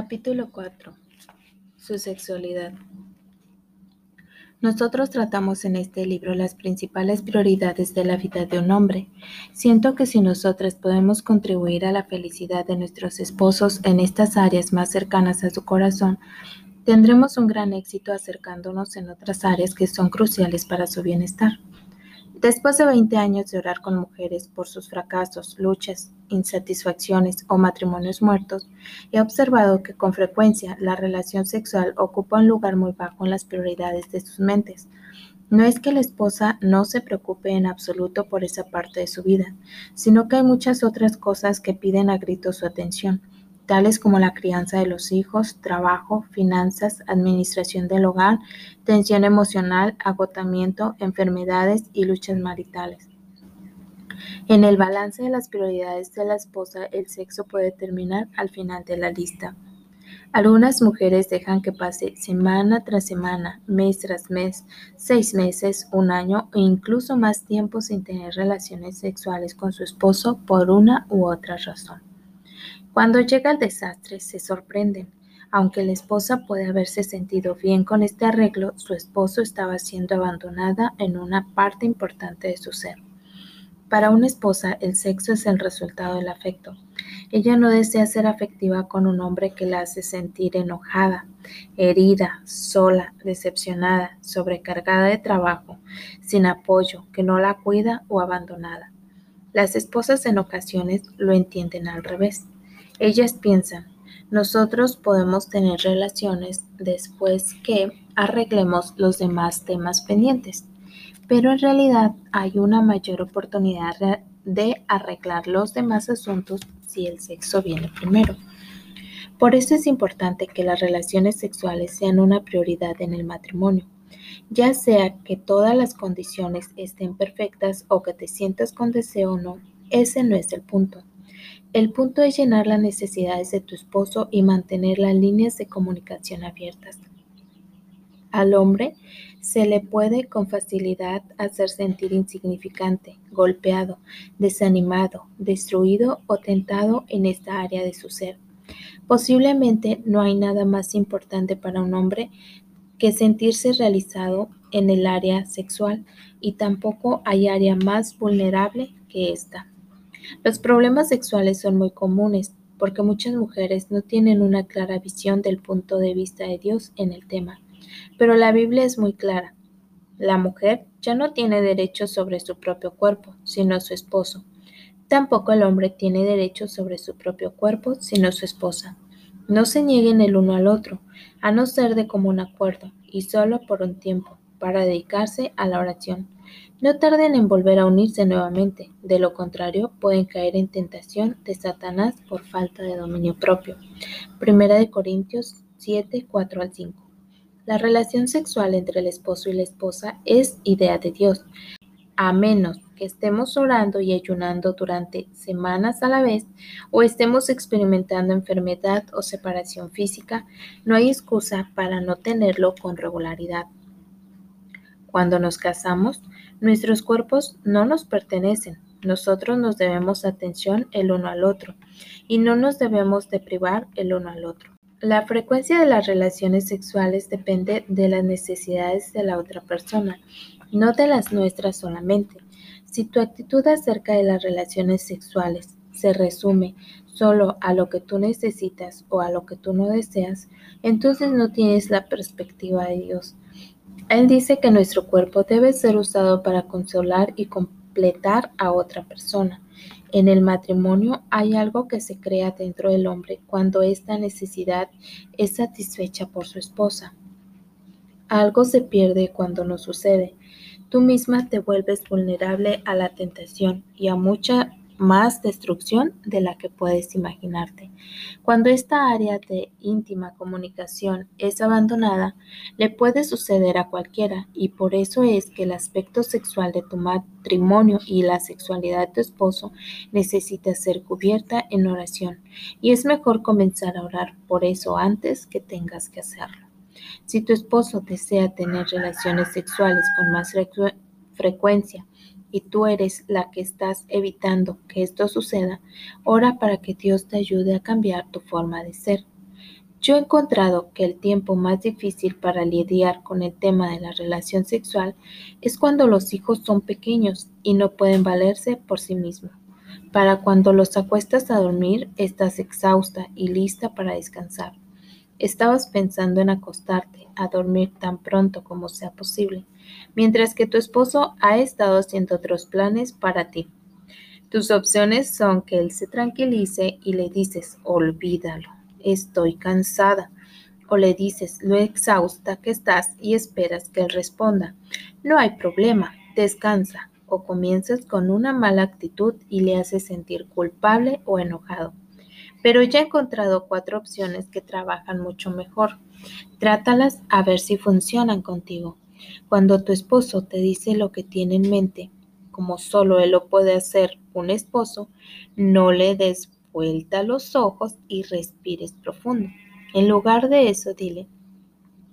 Capítulo 4. Su sexualidad. Nosotros tratamos en este libro las principales prioridades de la vida de un hombre. Siento que si nosotras podemos contribuir a la felicidad de nuestros esposos en estas áreas más cercanas a su corazón, tendremos un gran éxito acercándonos en otras áreas que son cruciales para su bienestar. Después de 20 años de orar con mujeres por sus fracasos, luchas, insatisfacciones o matrimonios muertos, he observado que con frecuencia la relación sexual ocupa un lugar muy bajo en las prioridades de sus mentes. No es que la esposa no se preocupe en absoluto por esa parte de su vida, sino que hay muchas otras cosas que piden a grito su atención tales como la crianza de los hijos, trabajo, finanzas, administración del hogar, tensión emocional, agotamiento, enfermedades y luchas maritales. En el balance de las prioridades de la esposa, el sexo puede terminar al final de la lista. Algunas mujeres dejan que pase semana tras semana, mes tras mes, seis meses, un año o incluso más tiempo sin tener relaciones sexuales con su esposo por una u otra razón. Cuando llega el desastre, se sorprenden. Aunque la esposa puede haberse sentido bien con este arreglo, su esposo estaba siendo abandonada en una parte importante de su ser. Para una esposa, el sexo es el resultado del afecto. Ella no desea ser afectiva con un hombre que la hace sentir enojada, herida, sola, decepcionada, sobrecargada de trabajo, sin apoyo, que no la cuida o abandonada. Las esposas en ocasiones lo entienden al revés. Ellas piensan, nosotros podemos tener relaciones después que arreglemos los demás temas pendientes, pero en realidad hay una mayor oportunidad de arreglar los demás asuntos si el sexo viene primero. Por eso es importante que las relaciones sexuales sean una prioridad en el matrimonio, ya sea que todas las condiciones estén perfectas o que te sientas con deseo o no, ese no es el punto. El punto es llenar las necesidades de tu esposo y mantener las líneas de comunicación abiertas. Al hombre se le puede con facilidad hacer sentir insignificante, golpeado, desanimado, destruido o tentado en esta área de su ser. Posiblemente no hay nada más importante para un hombre que sentirse realizado en el área sexual y tampoco hay área más vulnerable que esta. Los problemas sexuales son muy comunes porque muchas mujeres no tienen una clara visión del punto de vista de Dios en el tema. Pero la Biblia es muy clara. La mujer ya no tiene derecho sobre su propio cuerpo, sino su esposo. Tampoco el hombre tiene derecho sobre su propio cuerpo, sino su esposa. No se nieguen el uno al otro, a no ser de común acuerdo, y solo por un tiempo, para dedicarse a la oración no tarden en volver a unirse nuevamente, de lo contrario pueden caer en tentación de Satanás por falta de dominio propio. Primera de Corintios 7, 4 al 5. La relación sexual entre el esposo y la esposa es idea de Dios, a menos que estemos orando y ayunando durante semanas a la vez o estemos experimentando enfermedad o separación física, no hay excusa para no tenerlo con regularidad. Cuando nos casamos, nuestros cuerpos no nos pertenecen. Nosotros nos debemos atención el uno al otro y no nos debemos deprivar el uno al otro. La frecuencia de las relaciones sexuales depende de las necesidades de la otra persona, no de las nuestras solamente. Si tu actitud acerca de las relaciones sexuales se resume solo a lo que tú necesitas o a lo que tú no deseas, entonces no tienes la perspectiva de Dios. Él dice que nuestro cuerpo debe ser usado para consolar y completar a otra persona. En el matrimonio hay algo que se crea dentro del hombre cuando esta necesidad es satisfecha por su esposa. Algo se pierde cuando no sucede. Tú misma te vuelves vulnerable a la tentación y a mucha más destrucción de la que puedes imaginarte. Cuando esta área de íntima comunicación es abandonada, le puede suceder a cualquiera y por eso es que el aspecto sexual de tu matrimonio y la sexualidad de tu esposo necesita ser cubierta en oración y es mejor comenzar a orar por eso antes que tengas que hacerlo. Si tu esposo desea tener relaciones sexuales con más frecuencia, y tú eres la que estás evitando que esto suceda, ora para que Dios te ayude a cambiar tu forma de ser. Yo he encontrado que el tiempo más difícil para lidiar con el tema de la relación sexual es cuando los hijos son pequeños y no pueden valerse por sí mismos. Para cuando los acuestas a dormir, estás exhausta y lista para descansar. Estabas pensando en acostarte a dormir tan pronto como sea posible, mientras que tu esposo ha estado haciendo otros planes para ti. Tus opciones son que él se tranquilice y le dices, olvídalo estoy cansada. O le dices lo exhausta que estás y esperas que él responda, no hay problema, descansa. O comienzas con una mala actitud y le haces sentir culpable o enojado. Pero ya he encontrado cuatro opciones que trabajan mucho mejor. Trátalas a ver si funcionan contigo. Cuando tu esposo te dice lo que tiene en mente, como solo él lo puede hacer un esposo, no le des Vuelta los ojos y respires profundo. En lugar de eso, dile,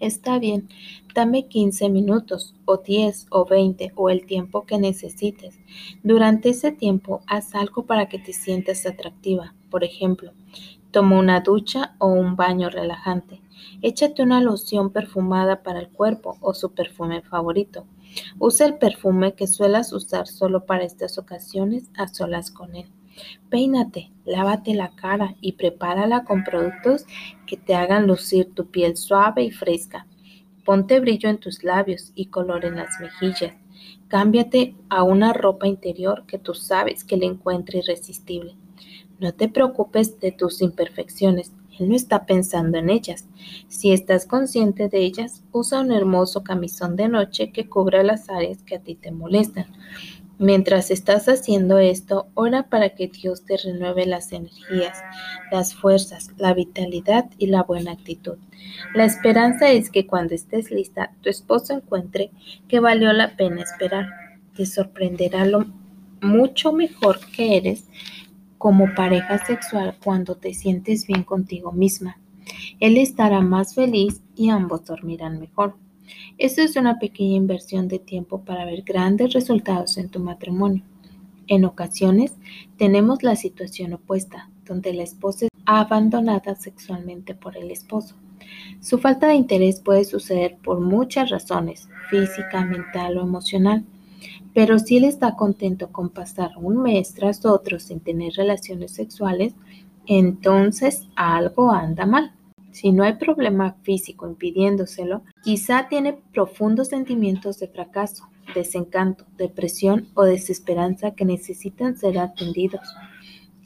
está bien, dame 15 minutos o 10 o 20 o el tiempo que necesites. Durante ese tiempo, haz algo para que te sientas atractiva. Por ejemplo, toma una ducha o un baño relajante. Échate una loción perfumada para el cuerpo o su perfume favorito. Usa el perfume que suelas usar solo para estas ocasiones a solas con él. Peínate, lávate la cara y prepárala con productos que te hagan lucir tu piel suave y fresca. Ponte brillo en tus labios y color en las mejillas. Cámbiate a una ropa interior que tú sabes que le encuentre irresistible. No te preocupes de tus imperfecciones, él no está pensando en ellas. Si estás consciente de ellas, usa un hermoso camisón de noche que cubra las áreas que a ti te molestan. Mientras estás haciendo esto, ora para que Dios te renueve las energías, las fuerzas, la vitalidad y la buena actitud. La esperanza es que cuando estés lista, tu esposo encuentre que valió la pena esperar. Te sorprenderá lo mucho mejor que eres como pareja sexual cuando te sientes bien contigo misma. Él estará más feliz y ambos dormirán mejor. Esto es una pequeña inversión de tiempo para ver grandes resultados en tu matrimonio. En ocasiones tenemos la situación opuesta, donde la esposa es abandonada sexualmente por el esposo. Su falta de interés puede suceder por muchas razones, física, mental o emocional. Pero si él está contento con pasar un mes tras otro sin tener relaciones sexuales, entonces algo anda mal. Si no hay problema físico impidiéndoselo, quizá tiene profundos sentimientos de fracaso, desencanto, depresión o desesperanza que necesitan ser atendidos.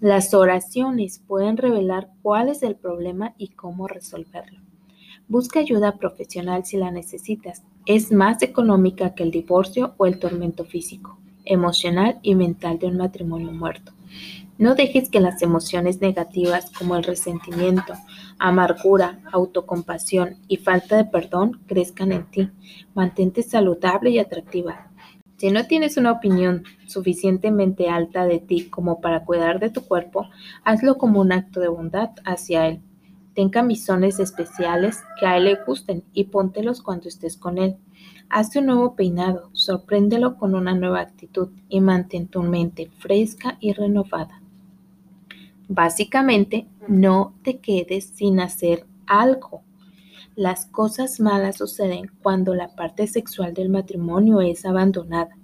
Las oraciones pueden revelar cuál es el problema y cómo resolverlo. Busca ayuda profesional si la necesitas. Es más económica que el divorcio o el tormento físico, emocional y mental de un matrimonio muerto. No dejes que las emociones negativas como el resentimiento, amargura, autocompasión y falta de perdón crezcan en ti. Mantente saludable y atractiva. Si no tienes una opinión suficientemente alta de ti como para cuidar de tu cuerpo, hazlo como un acto de bondad hacia él. Ten camisones especiales que a él le gusten y póntelos cuando estés con él. Hazte un nuevo peinado, sorpréndelo con una nueva actitud y mantén tu mente fresca y renovada. Básicamente, no te quedes sin hacer algo. Las cosas malas suceden cuando la parte sexual del matrimonio es abandonada.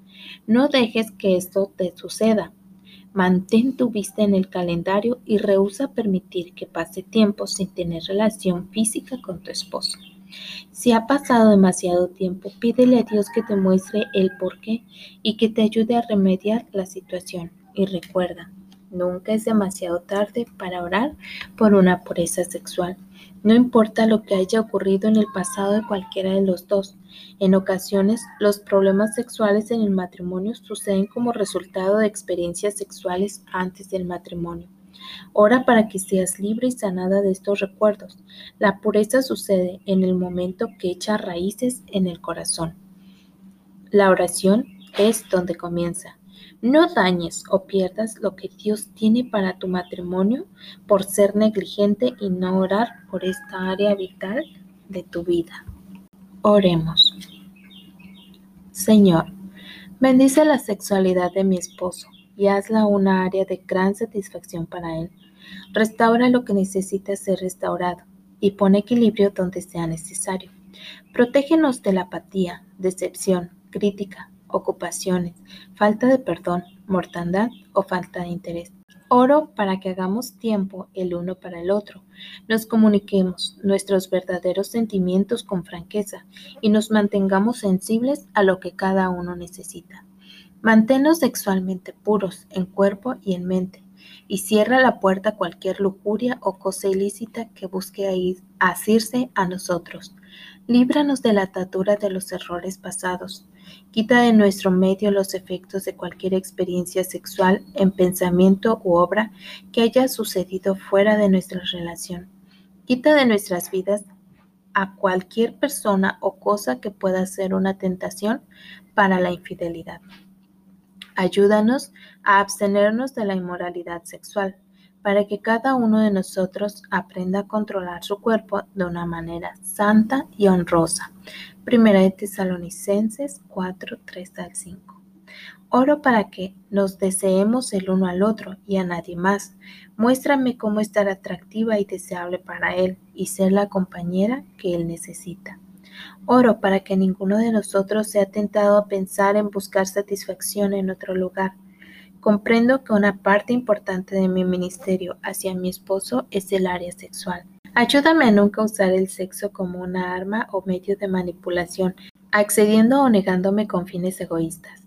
No dejes que esto te suceda. Mantén tu vista en el calendario y rehúsa permitir que pase tiempo sin tener relación física con tu esposo. Si ha pasado demasiado tiempo, pídele a Dios que te muestre el porqué y que te ayude a remediar la situación. Y recuerda, Nunca es demasiado tarde para orar por una pureza sexual. No importa lo que haya ocurrido en el pasado de cualquiera de los dos. En ocasiones, los problemas sexuales en el matrimonio suceden como resultado de experiencias sexuales antes del matrimonio. Ora para que seas libre y sanada de estos recuerdos. La pureza sucede en el momento que echa raíces en el corazón. La oración es donde comienza. No dañes o pierdas lo que Dios tiene para tu matrimonio por ser negligente y no orar por esta área vital de tu vida. Oremos. Señor, bendice la sexualidad de mi esposo y hazla una área de gran satisfacción para él. Restaura lo que necesita ser restaurado y pon equilibrio donde sea necesario. Protégenos de la apatía, decepción, crítica, ocupaciones, falta de perdón, mortandad o falta de interés. Oro para que hagamos tiempo el uno para el otro, nos comuniquemos nuestros verdaderos sentimientos con franqueza y nos mantengamos sensibles a lo que cada uno necesita. Manténnos sexualmente puros en cuerpo y en mente, y cierra la puerta a cualquier lujuria o cosa ilícita que busque asirse a nosotros. Líbranos de la atadura de los errores pasados. Quita de nuestro medio los efectos de cualquier experiencia sexual en pensamiento u obra que haya sucedido fuera de nuestra relación. Quita de nuestras vidas a cualquier persona o cosa que pueda ser una tentación para la infidelidad. Ayúdanos a abstenernos de la inmoralidad sexual para que cada uno de nosotros aprenda a controlar su cuerpo de una manera santa y honrosa. Primera de Tesalonicenses 4, 3 al 5. Oro para que nos deseemos el uno al otro y a nadie más. Muéstrame cómo estar atractiva y deseable para él y ser la compañera que él necesita. Oro para que ninguno de nosotros sea tentado a pensar en buscar satisfacción en otro lugar Comprendo que una parte importante de mi ministerio hacia mi esposo es el área sexual. Ayúdame a nunca usar el sexo como una arma o medio de manipulación, accediendo o negándome con fines egoístas.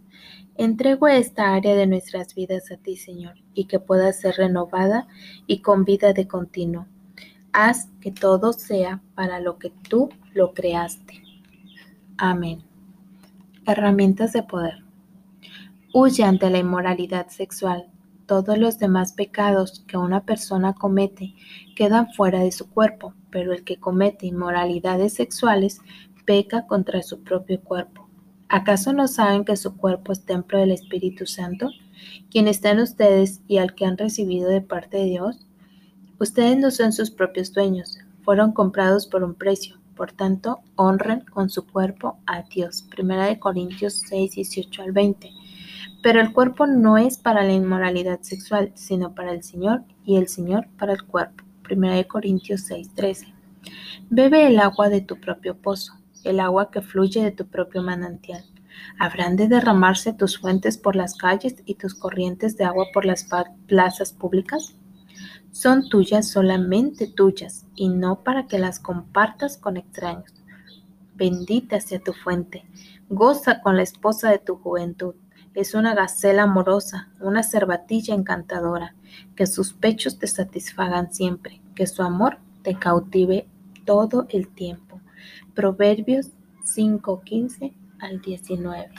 Entrego esta área de nuestras vidas a ti, Señor, y que pueda ser renovada y con vida de continuo. Haz que todo sea para lo que tú lo creaste. Amén. Herramientas de poder. Huye ante la inmoralidad sexual. Todos los demás pecados que una persona comete quedan fuera de su cuerpo, pero el que comete inmoralidades sexuales peca contra su propio cuerpo. ¿Acaso no saben que su cuerpo es templo del Espíritu Santo, quien está en ustedes y al que han recibido de parte de Dios? Ustedes no son sus propios dueños, fueron comprados por un precio. Por tanto, honren con su cuerpo a Dios. Primera de Corintios 6, 18 al 20. Pero el cuerpo no es para la inmoralidad sexual, sino para el Señor, y el Señor para el cuerpo. 1 Corintios 6:13. Bebe el agua de tu propio pozo, el agua que fluye de tu propio manantial. ¿Habrán de derramarse tus fuentes por las calles y tus corrientes de agua por las plazas públicas? Son tuyas solamente tuyas, y no para que las compartas con extraños. Bendita sea tu fuente, goza con la esposa de tu juventud es una gacela amorosa, una cervatilla encantadora, que sus pechos te satisfagan siempre, que su amor te cautive todo el tiempo. Proverbios 5:15 al 19.